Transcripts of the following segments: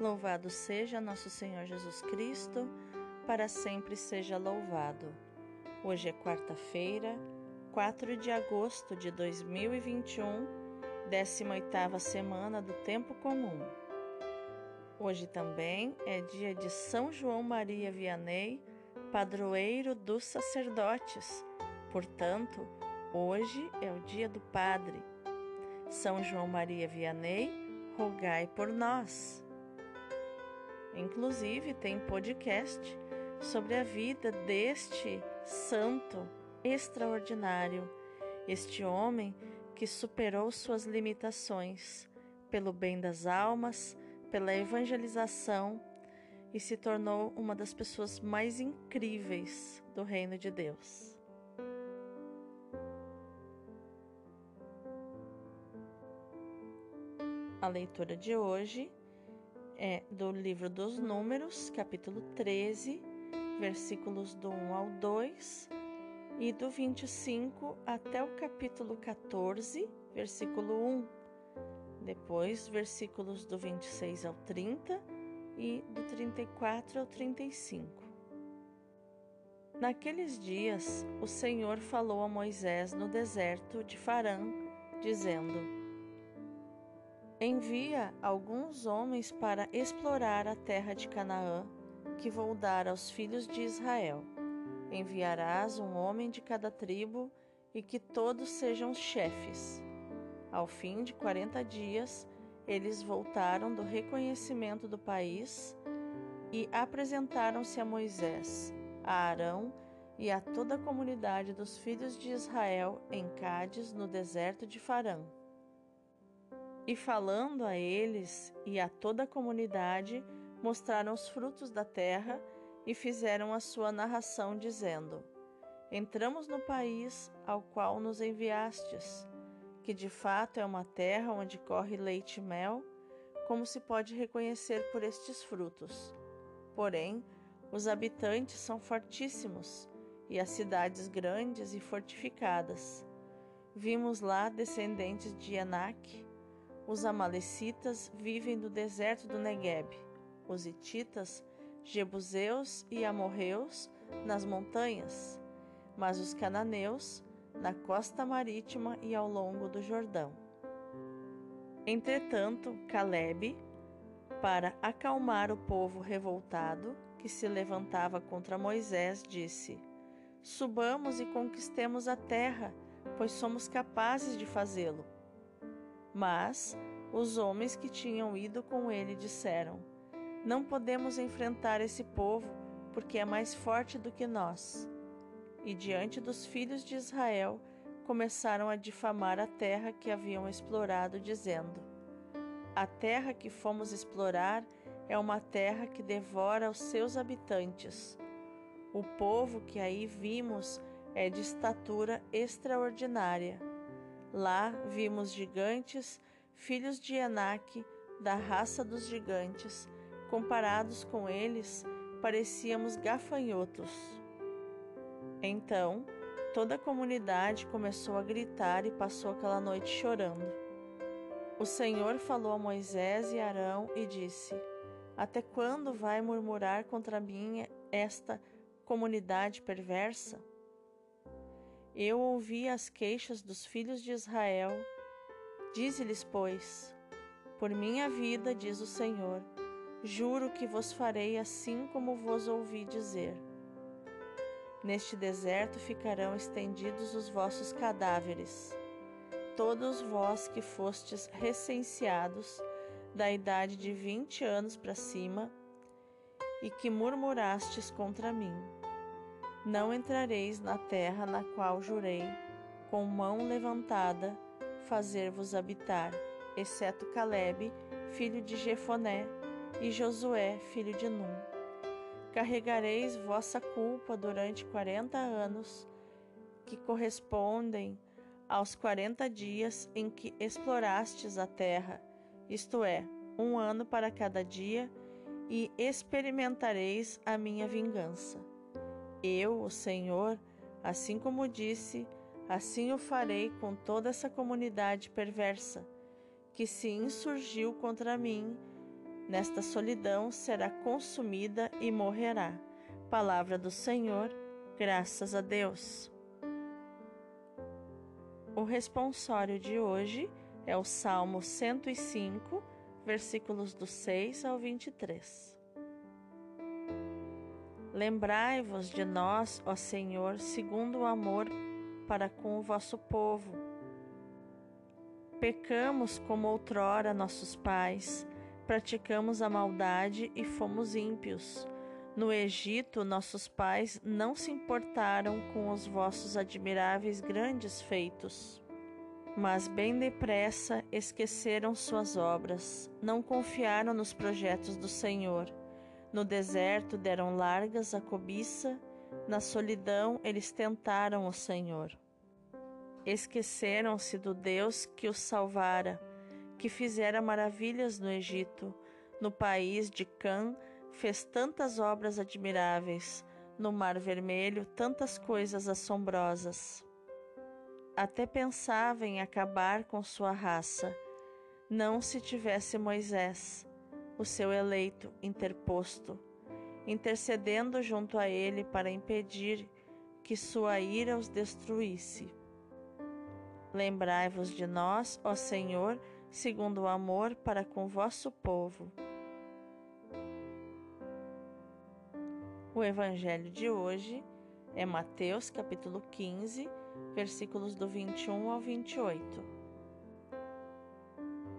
Louvado seja nosso Senhor Jesus Cristo, para sempre seja louvado. Hoje é quarta-feira, 4 de agosto de 2021, 18ª semana do tempo comum. Hoje também é dia de São João Maria Vianney, padroeiro dos sacerdotes. Portanto, hoje é o dia do Padre. São João Maria Vianney, rogai por nós. Inclusive, tem podcast sobre a vida deste santo extraordinário, este homem que superou suas limitações pelo bem das almas, pela evangelização e se tornou uma das pessoas mais incríveis do reino de Deus. A leitura de hoje é do livro dos Números, capítulo 13, versículos do 1 ao 2 e do 25 até o capítulo 14, versículo 1. Depois, versículos do 26 ao 30 e do 34 ao 35. Naqueles dias, o Senhor falou a Moisés no deserto de Farã, dizendo: Envia alguns homens para explorar a terra de Canaã, que vou dar aos filhos de Israel. Enviarás um homem de cada tribo e que todos sejam chefes. Ao fim de quarenta dias, eles voltaram do reconhecimento do país e apresentaram-se a Moisés, a Arão e a toda a comunidade dos filhos de Israel em Cádiz, no deserto de Farã. E falando a eles e a toda a comunidade, mostraram os frutos da terra e fizeram a sua narração, dizendo: Entramos no país ao qual nos enviastes, que de fato é uma terra onde corre leite e mel, como se pode reconhecer por estes frutos. Porém, os habitantes são fortíssimos e as cidades grandes e fortificadas. Vimos lá descendentes de Enaque os Amalecitas vivem no deserto do Negueb, os Hititas, Jebuseus e Amorreus nas montanhas, mas os cananeus na costa marítima e ao longo do Jordão. Entretanto, Caleb, para acalmar o povo revoltado que se levantava contra Moisés, disse: Subamos e conquistemos a terra, pois somos capazes de fazê-lo. Mas os homens que tinham ido com ele disseram: Não podemos enfrentar esse povo, porque é mais forte do que nós. E diante dos filhos de Israel começaram a difamar a terra que haviam explorado, dizendo: A terra que fomos explorar é uma terra que devora os seus habitantes. O povo que aí vimos é de estatura extraordinária Lá vimos gigantes, filhos de Enaque, da raça dos gigantes. Comparados com eles, parecíamos gafanhotos. Então, toda a comunidade começou a gritar e passou aquela noite chorando. O Senhor falou a Moisés e Arão e disse: Até quando vai murmurar contra mim esta comunidade perversa? Eu ouvi as queixas dos filhos de Israel. Dize-lhes, pois: Por minha vida, diz o Senhor, juro que vos farei assim como vos ouvi dizer. Neste deserto ficarão estendidos os vossos cadáveres, todos vós que fostes recenseados da idade de vinte anos para cima e que murmurastes contra mim. Não entrareis na terra na qual jurei, com mão levantada, fazer-vos habitar, exceto Caleb, filho de Jefoné, e Josué, filho de Num. Carregareis vossa culpa durante quarenta anos, que correspondem aos quarenta dias em que explorastes a terra, isto é, um ano para cada dia, e experimentareis a minha vingança. Eu, o Senhor, assim como disse, assim o farei com toda essa comunidade perversa que se insurgiu contra mim Nesta solidão será consumida e morrerá. Palavra do Senhor, graças a Deus. O responsório de hoje é o Salmo 105, versículos do 6 ao 23. Lembrai-vos de nós, ó Senhor, segundo o amor para com o vosso povo. Pecamos como outrora nossos pais praticamos a maldade e fomos ímpios. No Egito, nossos pais não se importaram com os vossos admiráveis grandes feitos. Mas bem depressa esqueceram suas obras, não confiaram nos projetos do Senhor. No deserto deram largas à cobiça, na solidão eles tentaram o Senhor. Esqueceram-se do Deus que os salvara que fizera maravilhas no Egito, no país de Cã, fez tantas obras admiráveis, no Mar Vermelho tantas coisas assombrosas. Até pensava em acabar com sua raça, não se tivesse Moisés, o seu eleito, interposto, intercedendo junto a ele para impedir que sua ira os destruísse. Lembrai-vos de nós, ó Senhor, segundo o amor para com vosso povo. O evangelho de hoje é Mateus capítulo 15, versículos do 21 ao 28.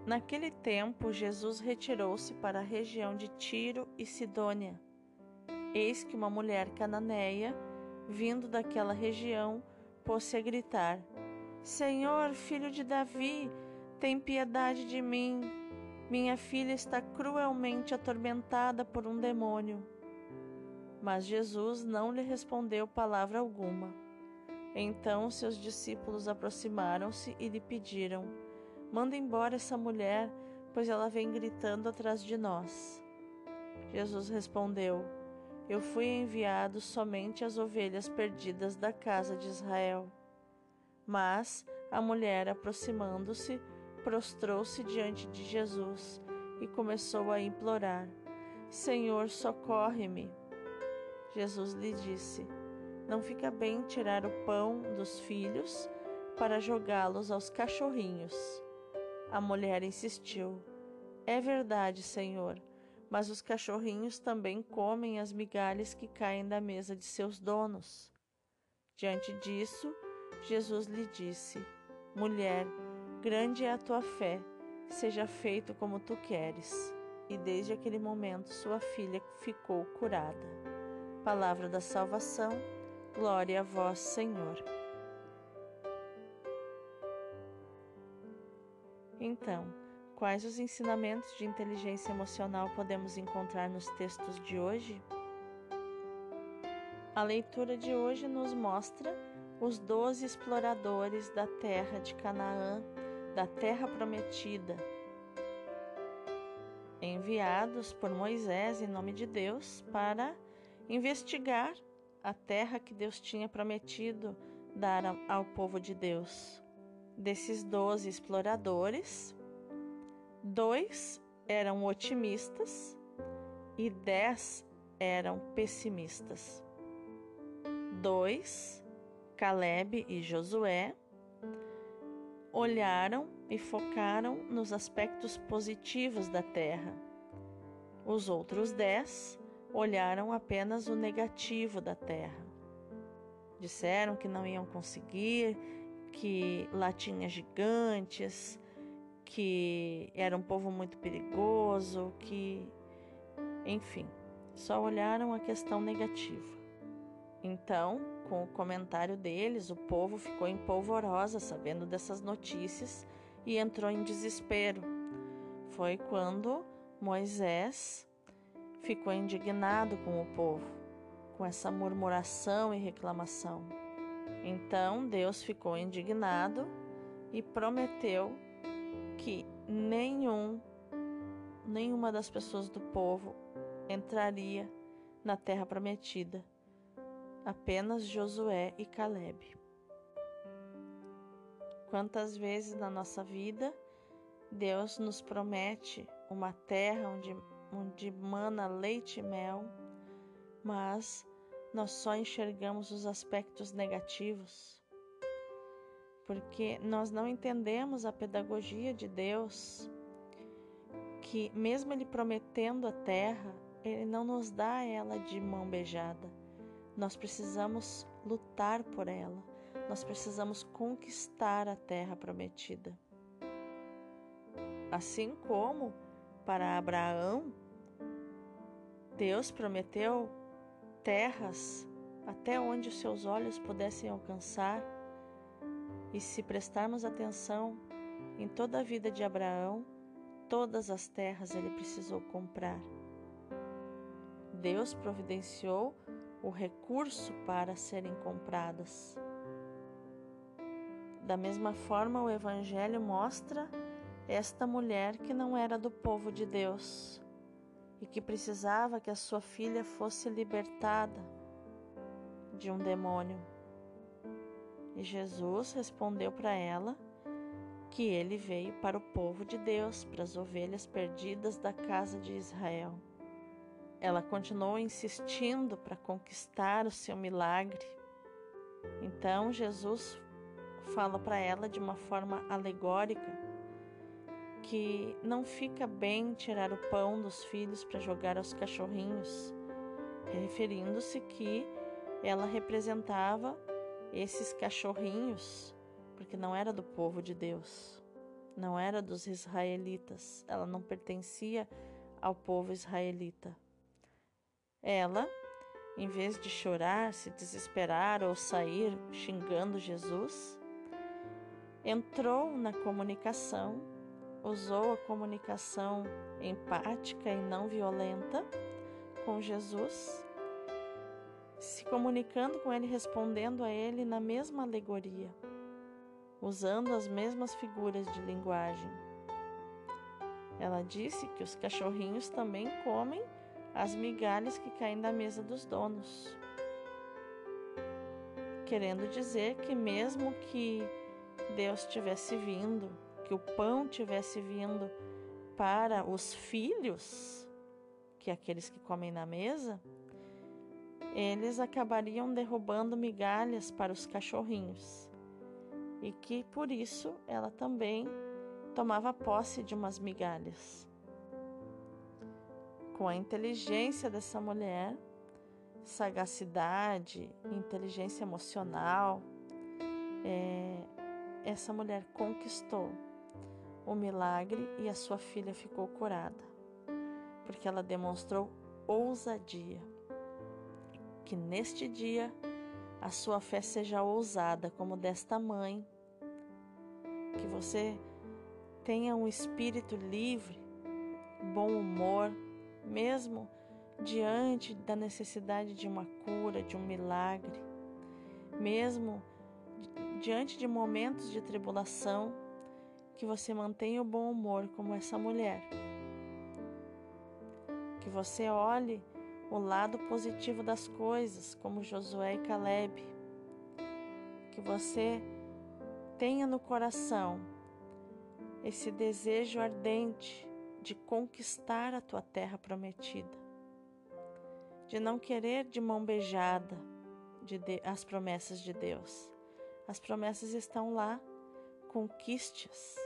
Naquele tempo, Jesus retirou-se para a região de Tiro e Sidônia. Eis que uma mulher cananeia, vindo daquela região, pôs-se a gritar: Senhor, filho de Davi, tem piedade de mim. Minha filha está cruelmente atormentada por um demônio. Mas Jesus não lhe respondeu palavra alguma. Então seus discípulos aproximaram-se e lhe pediram: Manda embora essa mulher, pois ela vem gritando atrás de nós. Jesus respondeu: Eu fui enviado somente às ovelhas perdidas da casa de Israel. Mas a mulher, aproximando-se, prostrou-se diante de Jesus e começou a implorar: Senhor, socorre-me. Jesus lhe disse: Não fica bem tirar o pão dos filhos para jogá-los aos cachorrinhos. A mulher insistiu: É verdade, Senhor, mas os cachorrinhos também comem as migalhas que caem da mesa de seus donos. Diante disso, Jesus lhe disse: Mulher, Grande é a tua fé, seja feito como tu queres. E desde aquele momento sua filha ficou curada. Palavra da salvação, glória a vós, Senhor. Então, quais os ensinamentos de inteligência emocional podemos encontrar nos textos de hoje? A leitura de hoje nos mostra os doze exploradores da terra de Canaã da terra prometida, enviados por Moisés em nome de Deus para investigar a terra que Deus tinha prometido dar ao povo de Deus. Desses doze exploradores, dois eram otimistas e dez eram pessimistas. Dois, Caleb e Josué, olharam e focaram nos aspectos positivos da Terra. Os outros dez olharam apenas o negativo da Terra. Disseram que não iam conseguir, que lá tinha gigantes, que era um povo muito perigoso, que. Enfim, só olharam a questão negativa. Então, com o comentário deles, o povo ficou em polvorosa sabendo dessas notícias e entrou em desespero. Foi quando Moisés ficou indignado com o povo, com essa murmuração e reclamação. Então Deus ficou indignado e prometeu que nenhum, nenhuma das pessoas do povo entraria na terra prometida apenas Josué e Caleb. Quantas vezes na nossa vida Deus nos promete uma terra onde onde mana leite e mel, mas nós só enxergamos os aspectos negativos, porque nós não entendemos a pedagogia de Deus, que mesmo Ele prometendo a terra, Ele não nos dá ela de mão beijada. Nós precisamos lutar por ela, nós precisamos conquistar a terra prometida. Assim como para Abraão, Deus prometeu terras até onde os seus olhos pudessem alcançar. E se prestarmos atenção em toda a vida de Abraão, todas as terras ele precisou comprar. Deus providenciou o recurso para serem compradas. Da mesma forma, o Evangelho mostra esta mulher que não era do povo de Deus que precisava que a sua filha fosse libertada de um demônio. E Jesus respondeu para ela que ele veio para o povo de Deus, para as ovelhas perdidas da casa de Israel. Ela continuou insistindo para conquistar o seu milagre. Então Jesus fala para ela de uma forma alegórica que não fica bem tirar o pão dos filhos para jogar aos cachorrinhos, referindo-se que ela representava esses cachorrinhos, porque não era do povo de Deus, não era dos israelitas, ela não pertencia ao povo israelita. Ela, em vez de chorar, se desesperar ou sair xingando Jesus, entrou na comunicação usou a comunicação empática e não violenta com Jesus, se comunicando com ele, respondendo a ele na mesma alegoria, usando as mesmas figuras de linguagem. Ela disse que os cachorrinhos também comem as migalhas que caem da mesa dos donos. Querendo dizer que, mesmo que Deus tivesse vindo que o pão tivesse vindo para os filhos, que é aqueles que comem na mesa, eles acabariam derrubando migalhas para os cachorrinhos. E que por isso ela também tomava posse de umas migalhas. Com a inteligência dessa mulher, sagacidade, inteligência emocional, é, essa mulher conquistou o milagre e a sua filha ficou curada, porque ela demonstrou ousadia. Que neste dia a sua fé seja ousada como desta mãe, que você tenha um espírito livre, bom humor, mesmo diante da necessidade de uma cura, de um milagre, mesmo diante de momentos de tribulação que você mantenha o bom humor como essa mulher. Que você olhe o lado positivo das coisas, como Josué e Caleb. Que você tenha no coração esse desejo ardente de conquistar a tua terra prometida, de não querer de mão beijada de de, as promessas de Deus. As promessas estão lá, conquiste-as.